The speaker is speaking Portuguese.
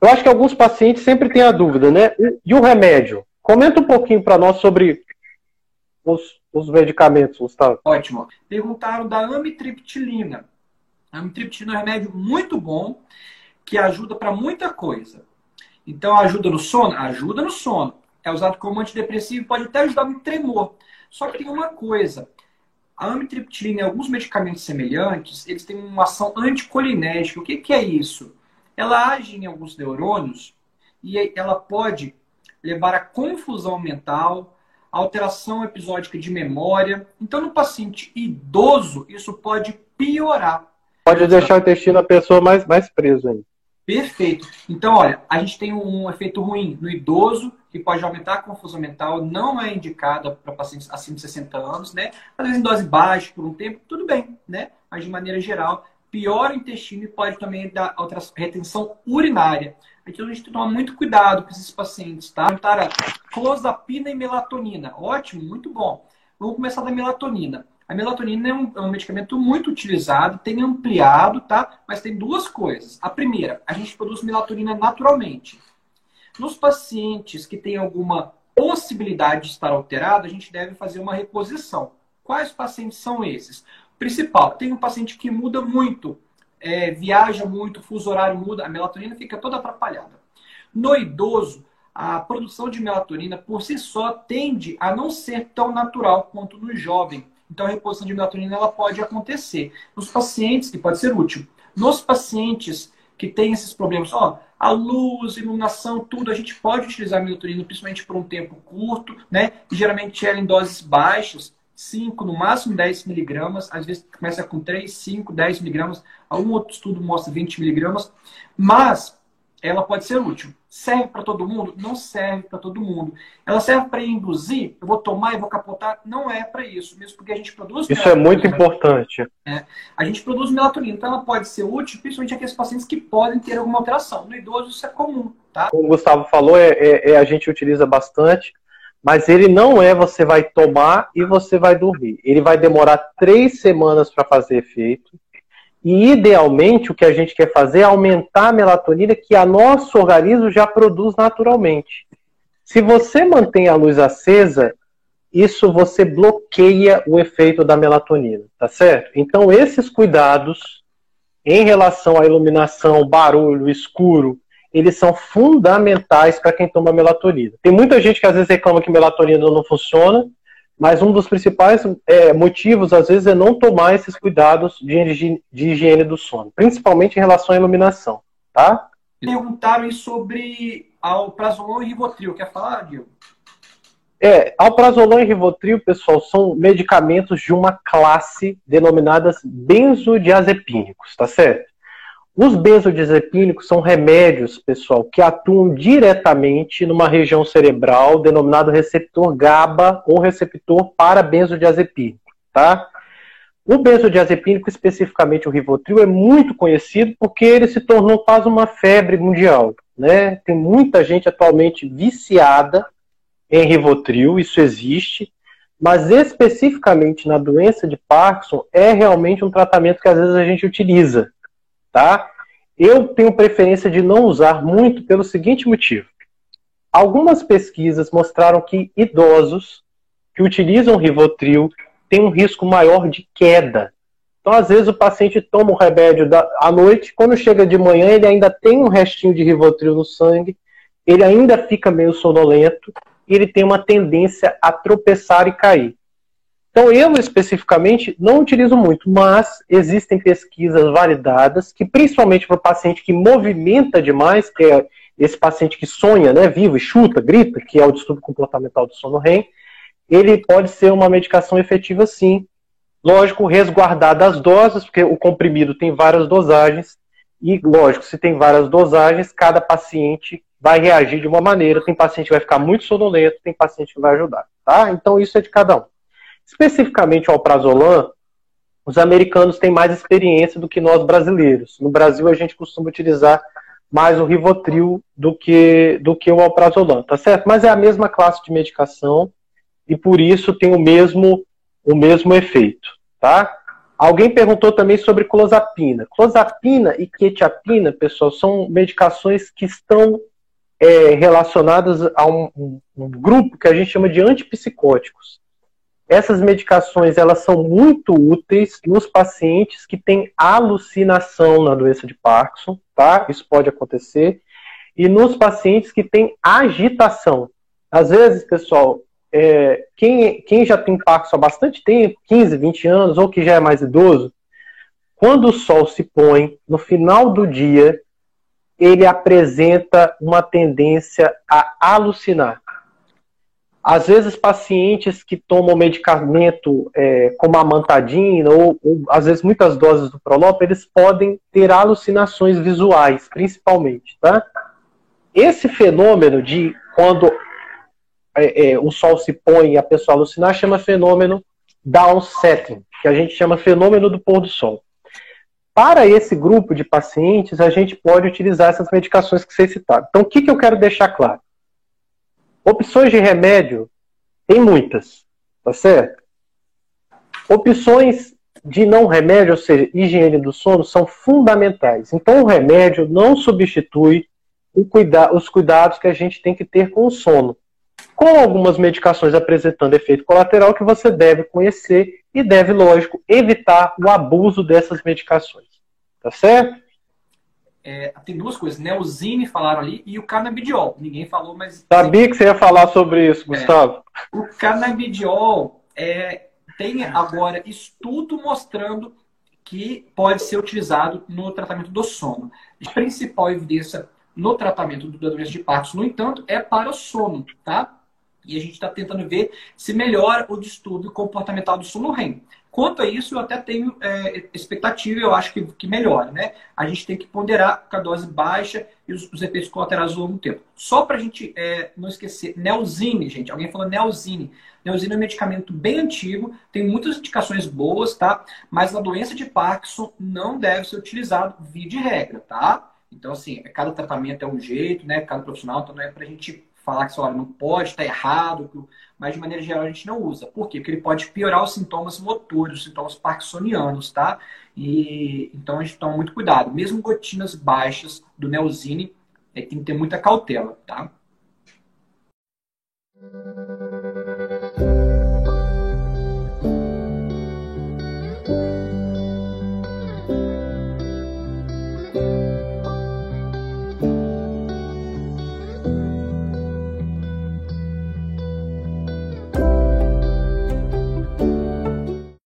eu acho que alguns pacientes sempre têm a dúvida, né? E o remédio? Comenta um pouquinho para nós sobre os, os medicamentos, Gustavo. Ótimo. Perguntaram da amitriptilina. A amitriptilina é um remédio muito bom que ajuda para muita coisa. Então, ajuda no sono? Ajuda no sono. É usado como antidepressivo, pode até ajudar no tremor. Só que tem uma coisa. A amitriptilina e alguns medicamentos semelhantes, eles têm uma ação anticolinética. O que, que é isso? Ela age em alguns neurônios e ela pode levar a confusão mental, alteração episódica de memória. Então, no paciente idoso, isso pode piorar. Pode deixar o intestino da pessoa mais, mais preso ainda. Perfeito. Então, olha, a gente tem um efeito ruim no idoso, que pode aumentar a confusão mental, não é indicada para pacientes acima de 60 anos, né? Às vezes em dose baixa por um tempo, tudo bem, né? Mas de maneira geral, piora o intestino e pode também dar retenção urinária. Então a gente tem que tomar muito cuidado com esses pacientes, tá? Para clozapina e melatonina. Ótimo, muito bom. Vamos começar da melatonina. A melatonina é um, é um, medicamento muito utilizado, tem ampliado, tá? Mas tem duas coisas. A primeira, a gente produz melatonina naturalmente. Nos pacientes que têm alguma possibilidade de estar alterado, a gente deve fazer uma reposição. Quais pacientes são esses? Principal, tem um paciente que muda muito, é, viaja muito, fuso horário muda, a melatonina fica toda atrapalhada. No idoso, a produção de melatonina por si só tende a não ser tão natural quanto no jovem. Então a reposição de melatonina ela pode acontecer nos pacientes, que pode ser útil. Nos pacientes que têm esses problemas, ó, a luz, iluminação, tudo, a gente pode utilizar a melatonina principalmente por um tempo curto, né? E geralmente ela em doses baixas, 5, no máximo 10 miligramas, às vezes começa com 3, 5, 10 miligramas, algum outro estudo mostra 20 miligramas, mas ela pode ser útil. Serve para todo mundo? Não serve para todo mundo. Ela serve para induzir? Eu vou tomar e vou capotar? Não é para isso, mesmo porque a gente produz. Isso é muito importante. É, a gente produz melatonina, então ela pode ser útil, principalmente aqueles pacientes que podem ter alguma alteração. No idoso isso é comum, tá? Como o Gustavo falou, é, é, é a gente utiliza bastante mas ele não é você vai tomar e você vai dormir. Ele vai demorar três semanas para fazer efeito. E idealmente o que a gente quer fazer é aumentar a melatonina que a nosso organismo já produz naturalmente. Se você mantém a luz acesa, isso você bloqueia o efeito da melatonina, tá certo? Então esses cuidados em relação à iluminação, barulho, escuro, eles são fundamentais para quem toma melatonina. Tem muita gente que às vezes reclama que melatonina não funciona, mas um dos principais é, motivos, às vezes, é não tomar esses cuidados de, de higiene do sono, principalmente em relação à iluminação, tá? Perguntaram sobre alprazolam e rivotril. Quer falar, Diego? É, alprazolam e rivotril, pessoal, são medicamentos de uma classe denominadas benzodiazepínicos, tá certo? Os benzodiazepínicos são remédios, pessoal, que atuam diretamente numa região cerebral denominado receptor GABA ou receptor para benzodiazepínico, tá? O benzodiazepínico, especificamente o Rivotril, é muito conhecido porque ele se tornou quase uma febre mundial, né? Tem muita gente atualmente viciada em Rivotril, isso existe, mas especificamente na doença de Parkinson é realmente um tratamento que às vezes a gente utiliza, tá? Eu tenho preferência de não usar muito pelo seguinte motivo. Algumas pesquisas mostraram que idosos que utilizam Rivotril têm um risco maior de queda. Então, às vezes, o paciente toma o remédio da, à noite, quando chega de manhã, ele ainda tem um restinho de Rivotril no sangue, ele ainda fica meio sonolento, e ele tem uma tendência a tropeçar e cair. Então, eu especificamente não utilizo muito, mas existem pesquisas validadas que, principalmente para o paciente que movimenta demais, que é esse paciente que sonha, né, vivo chuta, grita, que é o distúrbio comportamental do sono REM, ele pode ser uma medicação efetiva sim. Lógico, resguardada as doses, porque o comprimido tem várias dosagens, e lógico, se tem várias dosagens, cada paciente vai reagir de uma maneira. Tem paciente que vai ficar muito sonolento, tem paciente que vai ajudar, tá? Então isso é de cada um. Especificamente o alprazolam, os americanos têm mais experiência do que nós brasileiros. No Brasil, a gente costuma utilizar mais o Rivotril do que, do que o alprazolam, tá certo? Mas é a mesma classe de medicação e por isso tem o mesmo, o mesmo efeito, tá? Alguém perguntou também sobre clozapina. Clozapina e quetiapina, pessoal, são medicações que estão é, relacionadas a um, um, grupo que a gente chama de antipsicóticos. Essas medicações elas são muito úteis nos pacientes que têm alucinação na doença de Parkinson, tá? Isso pode acontecer. E nos pacientes que têm agitação. Às vezes, pessoal, é, quem, quem já tem Parkinson há bastante tempo, 15, 20 anos, ou que já é mais idoso, quando o sol se põe, no final do dia, ele apresenta uma tendência a alucinar. Às vezes, pacientes que tomam medicamento é, como a mantadina, ou, ou, às vezes muitas doses do Prolop, eles podem ter alucinações visuais, principalmente. Tá? Esse fenômeno de quando é, é, o sol se põe e a pessoa alucinar, chama fenômeno downsetting, que a gente chama fenômeno do pôr do sol. Para esse grupo de pacientes, a gente pode utilizar essas medicações que vocês citaram. Então, o que, que eu quero deixar claro? Opções de remédio, tem muitas, tá certo? Opções de não remédio, ou seja, higiene do sono, são fundamentais. Então, o remédio não substitui cuida os cuidados que a gente tem que ter com o sono com algumas medicações apresentando efeito colateral que você deve conhecer e deve, lógico, evitar o abuso dessas medicações. Tá certo? É, tem duas coisas, Neosine falaram ali e o canabidiol. Ninguém falou, mas. Sabia que você ia falar sobre isso, é. Gustavo. É, o canabidiol é, tem agora estudo mostrando que pode ser utilizado no tratamento do sono. A principal evidência no tratamento da doença de Parkinson, no entanto, é para o sono, tá? E a gente está tentando ver se melhora o distúrbio comportamental do sono REM. Quanto a isso, eu até tenho é, expectativa, eu acho que, que melhora, né? A gente tem que ponderar com a dose baixa e os, os efeitos colaterais ao longo do tempo. Só para a gente é, não esquecer, Neosine, gente. Alguém falou Neosine. Neosine é um medicamento bem antigo, tem muitas indicações boas, tá? Mas na doença de Parkinson não deve ser utilizado via de regra, tá? Então, assim, cada tratamento é um jeito, né? Cada profissional, então não é para a gente falar que olha, não pode, está errado, mas de maneira geral a gente não usa. Por quê? Porque ele pode piorar os sintomas motores, os sintomas parkinsonianos, tá? E então a gente toma muito cuidado. Mesmo gotinas baixas do Neosine, é, tem que ter muita cautela, tá?